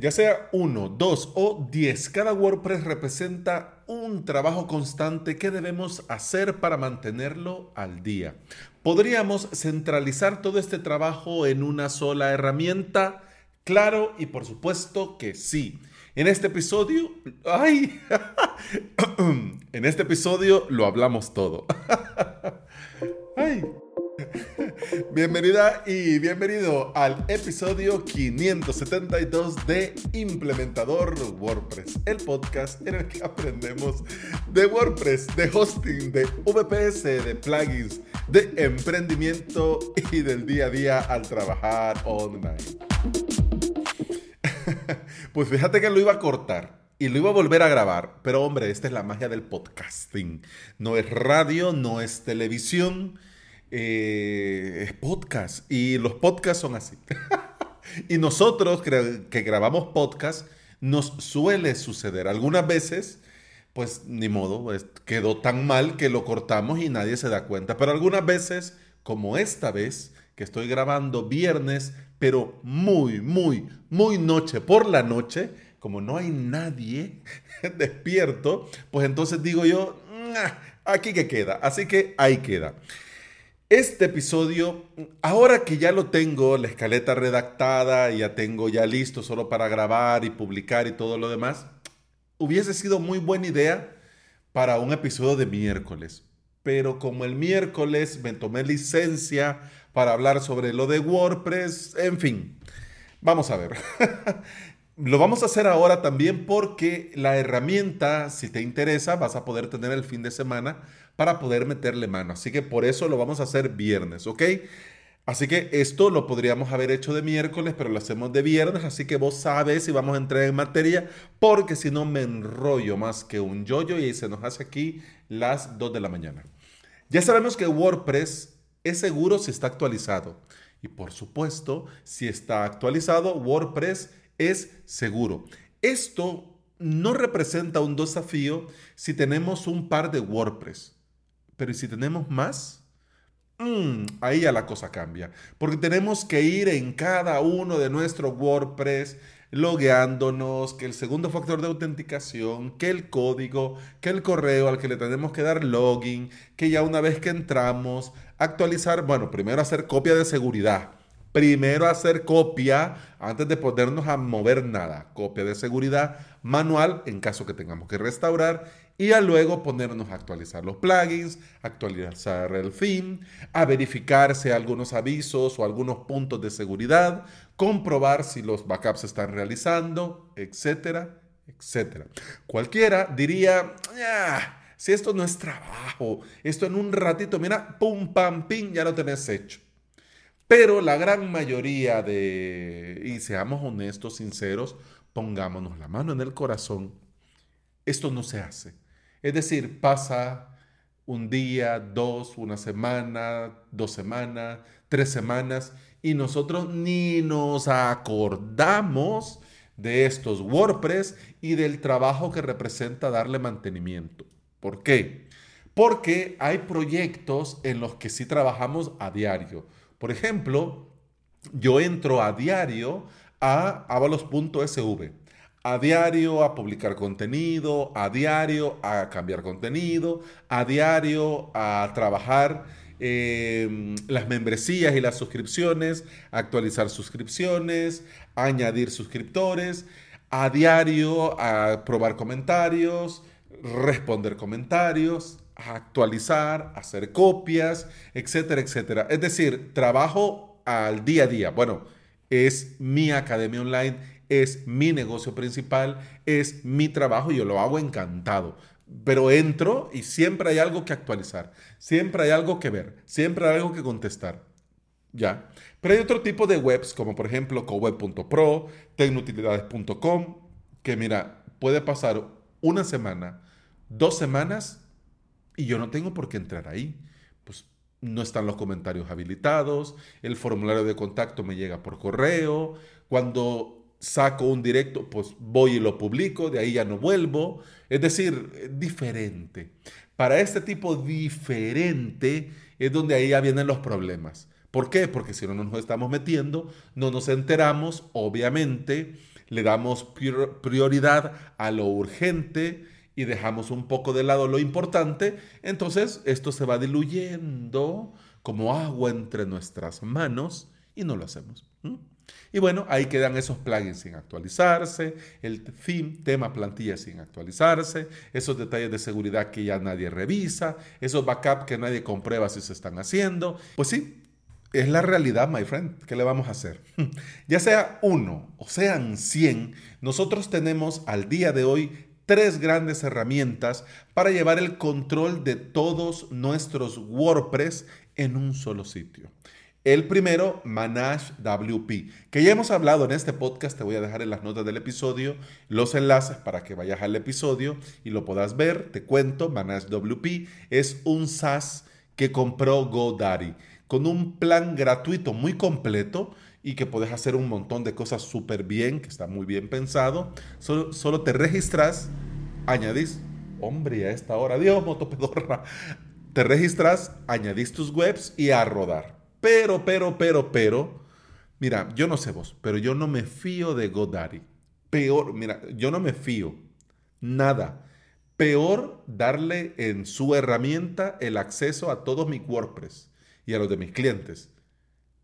Ya sea uno, dos o diez, cada WordPress representa un trabajo constante que debemos hacer para mantenerlo al día. ¿Podríamos centralizar todo este trabajo en una sola herramienta? Claro y por supuesto que sí. En este episodio, ay, en este episodio lo hablamos todo. ay. Bienvenida y bienvenido al episodio 572 de Implementador WordPress, el podcast en el que aprendemos de WordPress, de hosting, de VPS, de plugins, de emprendimiento y del día a día al trabajar online. Pues fíjate que lo iba a cortar y lo iba a volver a grabar, pero hombre, esta es la magia del podcasting. No es radio, no es televisión eh, es podcast y los podcasts son así. y nosotros que grabamos podcast nos suele suceder. Algunas veces, pues ni modo, quedó tan mal que lo cortamos y nadie se da cuenta. Pero algunas veces, como esta vez, que estoy grabando viernes, pero muy, muy, muy noche por la noche, como no hay nadie despierto, pues entonces digo yo, aquí que queda. Así que ahí queda. Este episodio, ahora que ya lo tengo, la escaleta redactada, ya tengo ya listo solo para grabar y publicar y todo lo demás, hubiese sido muy buena idea para un episodio de miércoles. Pero como el miércoles me tomé licencia para hablar sobre lo de WordPress, en fin, vamos a ver. lo vamos a hacer ahora también porque la herramienta, si te interesa, vas a poder tener el fin de semana para poder meterle mano. Así que por eso lo vamos a hacer viernes, ¿ok? Así que esto lo podríamos haber hecho de miércoles, pero lo hacemos de viernes, así que vos sabes si vamos a entrar en materia, porque si no me enrollo más que un yoyo y se nos hace aquí las 2 de la mañana. Ya sabemos que WordPress es seguro si está actualizado. Y por supuesto, si está actualizado, WordPress es seguro. Esto no representa un desafío si tenemos un par de WordPress. Pero si tenemos más? Mm, ahí ya la cosa cambia. Porque tenemos que ir en cada uno de nuestros WordPress logueándonos, que el segundo factor de autenticación, que el código, que el correo al que le tenemos que dar login, que ya una vez que entramos, actualizar, bueno, primero hacer copia de seguridad. Primero hacer copia antes de ponernos a mover nada. Copia de seguridad manual en caso que tengamos que restaurar y a luego ponernos a actualizar los plugins, actualizar el theme, a verificar si hay algunos avisos o algunos puntos de seguridad, comprobar si los backups se están realizando, etcétera, etcétera. Cualquiera diría, ah, si esto no es trabajo, esto en un ratito, mira, pum, pam, pim, ya lo tenés hecho. Pero la gran mayoría de, y seamos honestos, sinceros, pongámonos la mano en el corazón, esto no se hace. Es decir, pasa un día, dos, una semana, dos semanas, tres semanas, y nosotros ni nos acordamos de estos WordPress y del trabajo que representa darle mantenimiento. ¿Por qué? Porque hay proyectos en los que sí trabajamos a diario. Por ejemplo, yo entro a diario a avalos.sv a diario a publicar contenido, a diario a cambiar contenido, a diario a trabajar em, las membresías y las suscripciones, actualizar suscripciones, añadir suscriptores, a diario a probar comentarios, responder comentarios, actualizar, hacer copias, etcétera, etcétera. Es decir, trabajo al día a día. Bueno, es mi academia online es mi negocio principal, es mi trabajo y yo lo hago encantado. Pero entro y siempre hay algo que actualizar, siempre hay algo que ver, siempre hay algo que contestar. ¿Ya? Pero hay otro tipo de webs, como por ejemplo coweb.pro, tecnutilidades.com, que mira, puede pasar una semana, dos semanas y yo no tengo por qué entrar ahí. Pues no están los comentarios habilitados, el formulario de contacto me llega por correo, cuando saco un directo, pues voy y lo publico, de ahí ya no vuelvo. Es decir, diferente. Para este tipo diferente es donde ahí ya vienen los problemas. ¿Por qué? Porque si no nos estamos metiendo, no nos enteramos, obviamente, le damos prioridad a lo urgente y dejamos un poco de lado lo importante, entonces esto se va diluyendo como agua entre nuestras manos y no lo hacemos. Y bueno, ahí quedan esos plugins sin actualizarse, el theme, tema plantilla sin actualizarse, esos detalles de seguridad que ya nadie revisa, esos backups que nadie comprueba si se están haciendo. Pues sí, es la realidad, my friend. ¿Qué le vamos a hacer? ya sea uno o sean 100, nosotros tenemos al día de hoy tres grandes herramientas para llevar el control de todos nuestros WordPress en un solo sitio. El primero, Manage WP, que ya hemos hablado en este podcast, te voy a dejar en las notas del episodio los enlaces para que vayas al episodio y lo puedas ver. Te cuento, Manage WP es un SaaS que compró GoDaddy con un plan gratuito muy completo y que puedes hacer un montón de cosas súper bien, que está muy bien pensado. Solo, solo te registras, añadís, hombre, a esta hora, Dios, motopedorra, te registras, añadís tus webs y a rodar. Pero, pero, pero, pero, mira, yo no sé vos, pero yo no me fío de GoDaddy. Peor, mira, yo no me fío. Nada. Peor darle en su herramienta el acceso a todos mis WordPress y a los de mis clientes.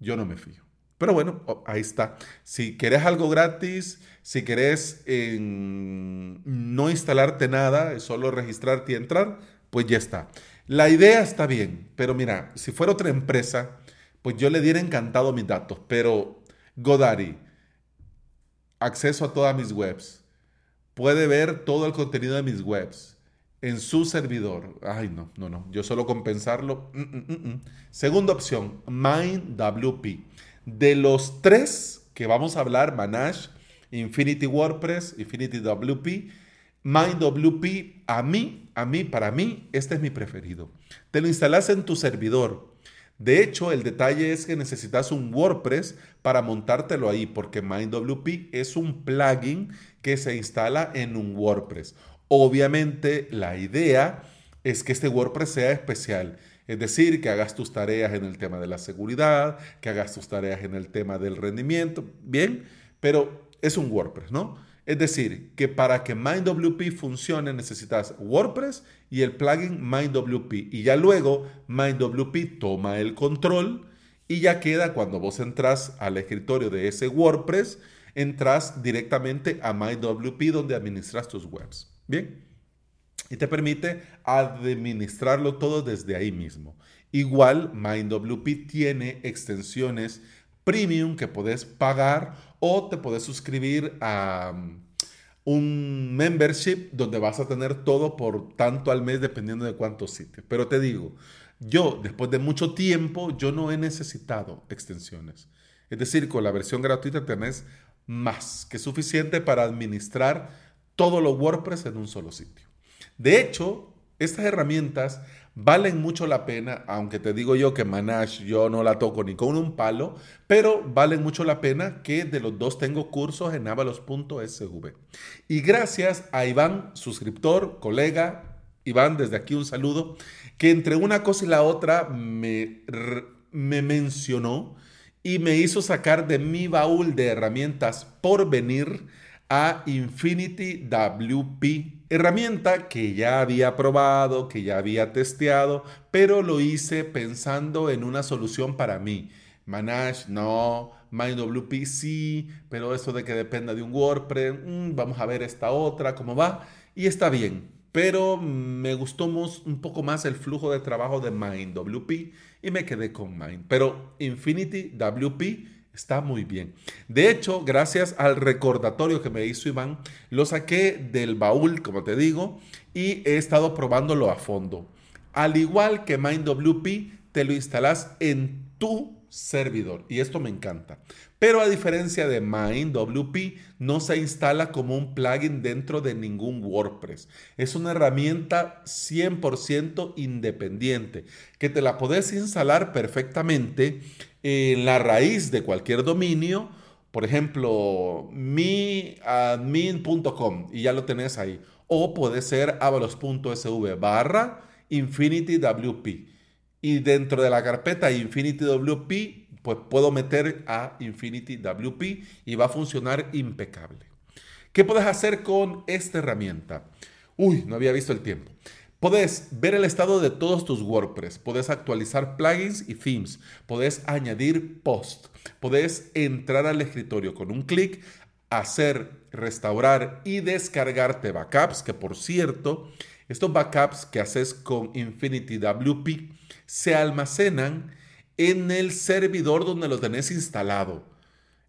Yo no me fío. Pero bueno, ahí está. Si querés algo gratis, si querés no instalarte nada, solo registrarte y entrar, pues ya está. La idea está bien, pero mira, si fuera otra empresa, pues yo le diera encantado mis datos, pero Godaddy, acceso a todas mis webs, puede ver todo el contenido de mis webs en su servidor. Ay, no, no, no, yo solo compensarlo. Mm, mm, mm, Segunda opción, MindWP. De los tres que vamos a hablar, Manage, Infinity WordPress, Infinity WP, MindWP, a mí, a mí, para mí, este es mi preferido. Te lo instalas en tu servidor de hecho, el detalle es que necesitas un WordPress para montártelo ahí, porque MindWP es un plugin que se instala en un WordPress. Obviamente, la idea es que este WordPress sea especial. Es decir, que hagas tus tareas en el tema de la seguridad, que hagas tus tareas en el tema del rendimiento, bien, pero es un WordPress, ¿no? Es decir, que para que MindWP funcione necesitas WordPress y el plugin MindWP. Y ya luego MindWP toma el control y ya queda cuando vos entras al escritorio de ese WordPress, entras directamente a MindWP donde administras tus webs. Bien. Y te permite administrarlo todo desde ahí mismo. Igual MindWP tiene extensiones premium que puedes pagar o te puedes suscribir a um, un membership donde vas a tener todo por tanto al mes dependiendo de cuántos sitios. Pero te digo, yo después de mucho tiempo, yo no he necesitado extensiones. Es decir, con la versión gratuita tenés más que suficiente para administrar todos los WordPress en un solo sitio. De hecho, estas herramientas valen mucho la pena, aunque te digo yo que Manage yo no la toco ni con un palo, pero valen mucho la pena que de los dos tengo cursos en avalos.sv. Y gracias a Iván, suscriptor, colega, Iván, desde aquí un saludo, que entre una cosa y la otra me, me mencionó y me hizo sacar de mi baúl de herramientas por venir a Infinity WP Herramienta que ya había probado, que ya había testeado, pero lo hice pensando en una solución para mí. Manage, no. MindWP, sí. Pero eso de que dependa de un WordPress, mm, vamos a ver esta otra, cómo va. Y está bien. Pero me gustó un poco más el flujo de trabajo de MindWP y me quedé con Mind. Pero Infinity WP Está muy bien. De hecho, gracias al recordatorio que me hizo Iván, lo saqué del baúl, como te digo, y he estado probándolo a fondo. Al igual que MindWP, te lo instalas en tu servidor y esto me encanta. Pero a diferencia de MindWP, no se instala como un plugin dentro de ningún WordPress. Es una herramienta 100% independiente que te la podés instalar perfectamente en la raíz de cualquier dominio, por ejemplo, miadmin.com y ya lo tenés ahí. O puede ser avalos.sv barra InfinityWP. Y dentro de la carpeta InfinityWP, pues puedo meter a InfinityWP y va a funcionar impecable. ¿Qué puedes hacer con esta herramienta? Uy, no había visto el tiempo. Puedes ver el estado de todos tus WordPress, puedes actualizar plugins y themes, puedes añadir post, puedes entrar al escritorio con un clic, hacer, restaurar y descargarte backups, que por cierto, estos backups que haces con Infinity WP se almacenan en el servidor donde lo tenés instalado.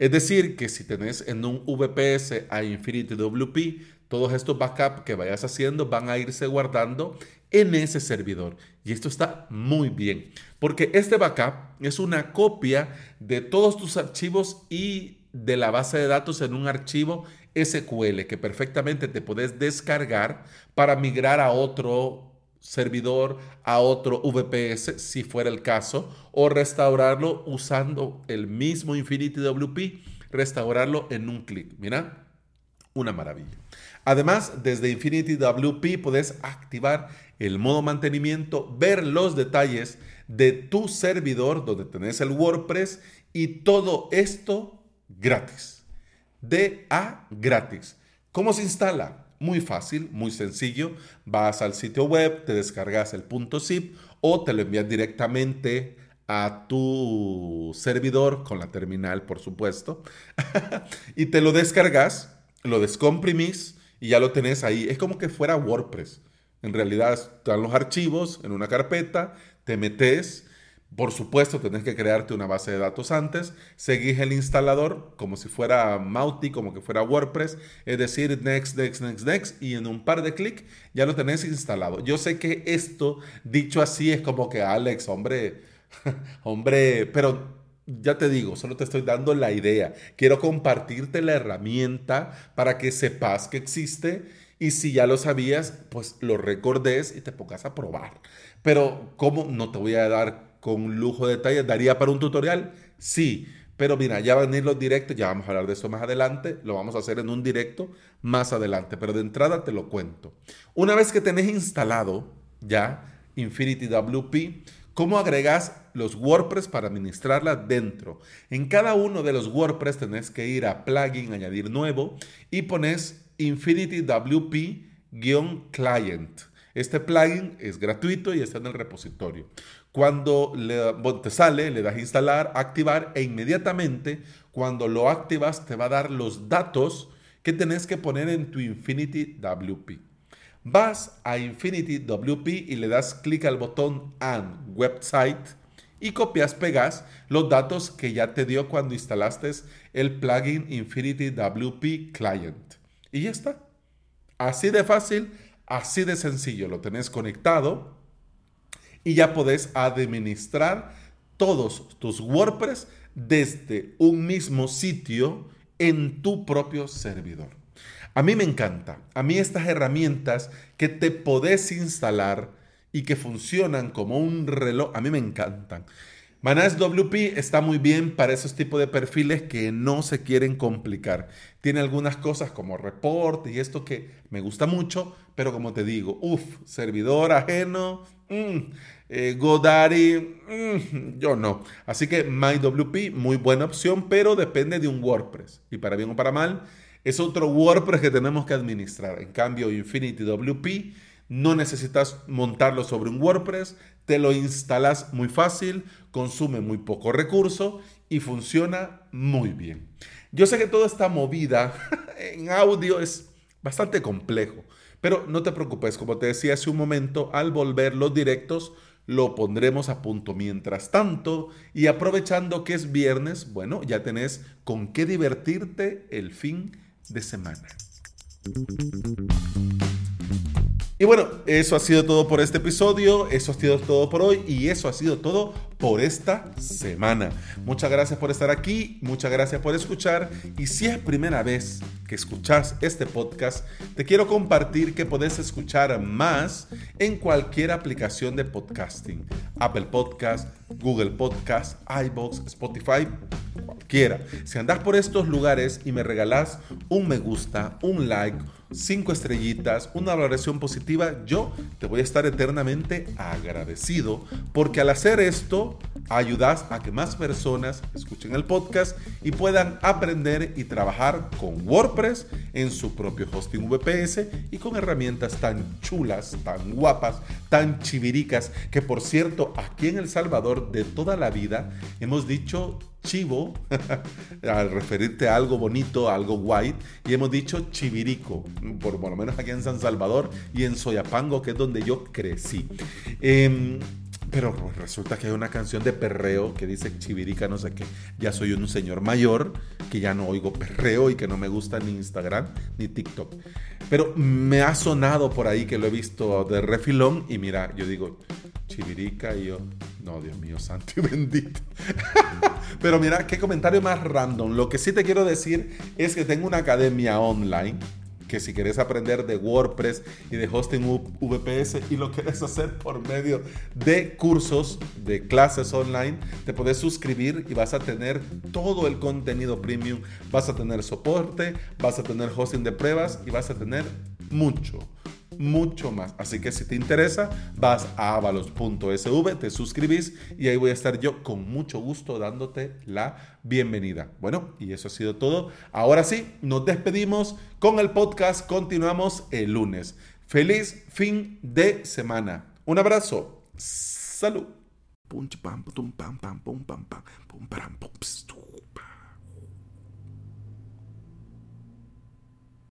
Es decir, que si tenés en un VPS a Infinity WP, todos estos backups que vayas haciendo van a irse guardando en ese servidor. Y esto está muy bien, porque este backup es una copia de todos tus archivos y de la base de datos en un archivo SQL que perfectamente te puedes descargar para migrar a otro servidor a otro VPS si fuera el caso, o restaurarlo usando el mismo Infinity WP, restaurarlo en un clic. Mira, una maravilla. Además, desde Infinity WP puedes activar el modo mantenimiento, ver los detalles de tu servidor donde tenés el WordPress y todo esto gratis. De a gratis. ¿Cómo se instala? Muy fácil, muy sencillo. Vas al sitio web, te descargas el punto zip o te lo envías directamente a tu servidor con la terminal, por supuesto. y te lo descargas, lo descomprimís y ya lo tenés ahí. Es como que fuera WordPress. En realidad están los archivos en una carpeta, te metes por supuesto, tenés que crearte una base de datos antes. Seguís el instalador como si fuera Mauti, como que fuera WordPress. Es decir, next, next, next, next. Y en un par de clics ya lo tenés instalado. Yo sé que esto, dicho así, es como que Alex, hombre, hombre, pero ya te digo, solo te estoy dando la idea. Quiero compartirte la herramienta para que sepas que existe. Y si ya lo sabías, pues lo recordes y te pongas a probar. Pero, ¿cómo? No te voy a dar con lujo de detalles. ¿Daría para un tutorial? Sí. Pero mira, ya van a venir los directos, ya vamos a hablar de eso más adelante, lo vamos a hacer en un directo más adelante, pero de entrada te lo cuento. Una vez que tenés instalado ya Infinity WP, ¿cómo agregas los WordPress para administrarla dentro? En cada uno de los WordPress tenés que ir a plugin, añadir nuevo y pones Infinity WP-client. Este plugin es gratuito y está en el repositorio. Cuando te sale, le das instalar, activar e inmediatamente cuando lo activas te va a dar los datos que tenés que poner en tu Infinity WP. Vas a Infinity WP y le das clic al botón Add Website y copias, pegas los datos que ya te dio cuando instalaste el plugin Infinity WP Client. Y ya está. Así de fácil, así de sencillo. Lo tenés conectado y ya podés administrar todos tus WordPress desde un mismo sitio en tu propio servidor. A mí me encanta, a mí estas herramientas que te podés instalar y que funcionan como un reloj, a mí me encantan. Manage WP está muy bien para esos tipos de perfiles que no se quieren complicar. Tiene algunas cosas como report y esto que me gusta mucho, pero como te digo, uff, servidor ajeno, mm, eh, Godaddy, mm, yo no. Así que MyWP, muy buena opción, pero depende de un WordPress. Y para bien o para mal, es otro WordPress que tenemos que administrar. En cambio, Infinity WP, no necesitas montarlo sobre un WordPress, te lo instalas muy fácil, consume muy poco recurso y funciona muy bien. Yo sé que toda esta movida en audio es bastante complejo, pero no te preocupes, como te decía hace un momento, al volver los directos lo pondremos a punto. Mientras tanto, y aprovechando que es viernes, bueno, ya tenés con qué divertirte el fin de semana. Y bueno, eso ha sido todo por este episodio, eso ha sido todo por hoy y eso ha sido todo por esta semana. Muchas gracias por estar aquí, muchas gracias por escuchar y si es primera vez que escuchas este podcast, te quiero compartir que podés escuchar más en cualquier aplicación de podcasting. Apple Podcast, Google Podcast, iBox, Spotify, cualquiera. Si andás por estos lugares y me regalás un me gusta, un like, cinco estrellitas, una valoración positiva, yo te voy a estar eternamente agradecido porque al hacer esto ayudas a que más personas escuchen el podcast y puedan aprender y trabajar con WordPress en su propio hosting VPS y con herramientas tan chulas, tan guapas, tan chiviricas, que por cierto, aquí en El Salvador de toda la vida hemos dicho chivo al referirte a algo bonito, algo guay, y hemos dicho chivirico, por, lo menos aquí en San Salvador y en Soyapango, que es donde yo crecí. Eh, pero resulta que hay una canción de perreo que dice chivirica, no sé qué. Ya soy un señor mayor que ya no oigo perreo y que no me gusta ni Instagram ni TikTok. Pero me ha sonado por ahí que lo he visto de refilón y mira, yo digo chivirica y yo, no, Dios mío, santo y bendito. Pero mira, qué comentario más random. Lo que sí te quiero decir es que tengo una academia online que si quieres aprender de WordPress y de hosting VPS y lo quieres hacer por medio de cursos, de clases online, te puedes suscribir y vas a tener todo el contenido premium, vas a tener soporte, vas a tener hosting de pruebas y vas a tener mucho mucho más. Así que si te interesa, vas a avalos.sv, te suscribís y ahí voy a estar yo con mucho gusto dándote la bienvenida. Bueno, y eso ha sido todo. Ahora sí, nos despedimos con el podcast. Continuamos el lunes. Feliz fin de semana. Un abrazo. Salud.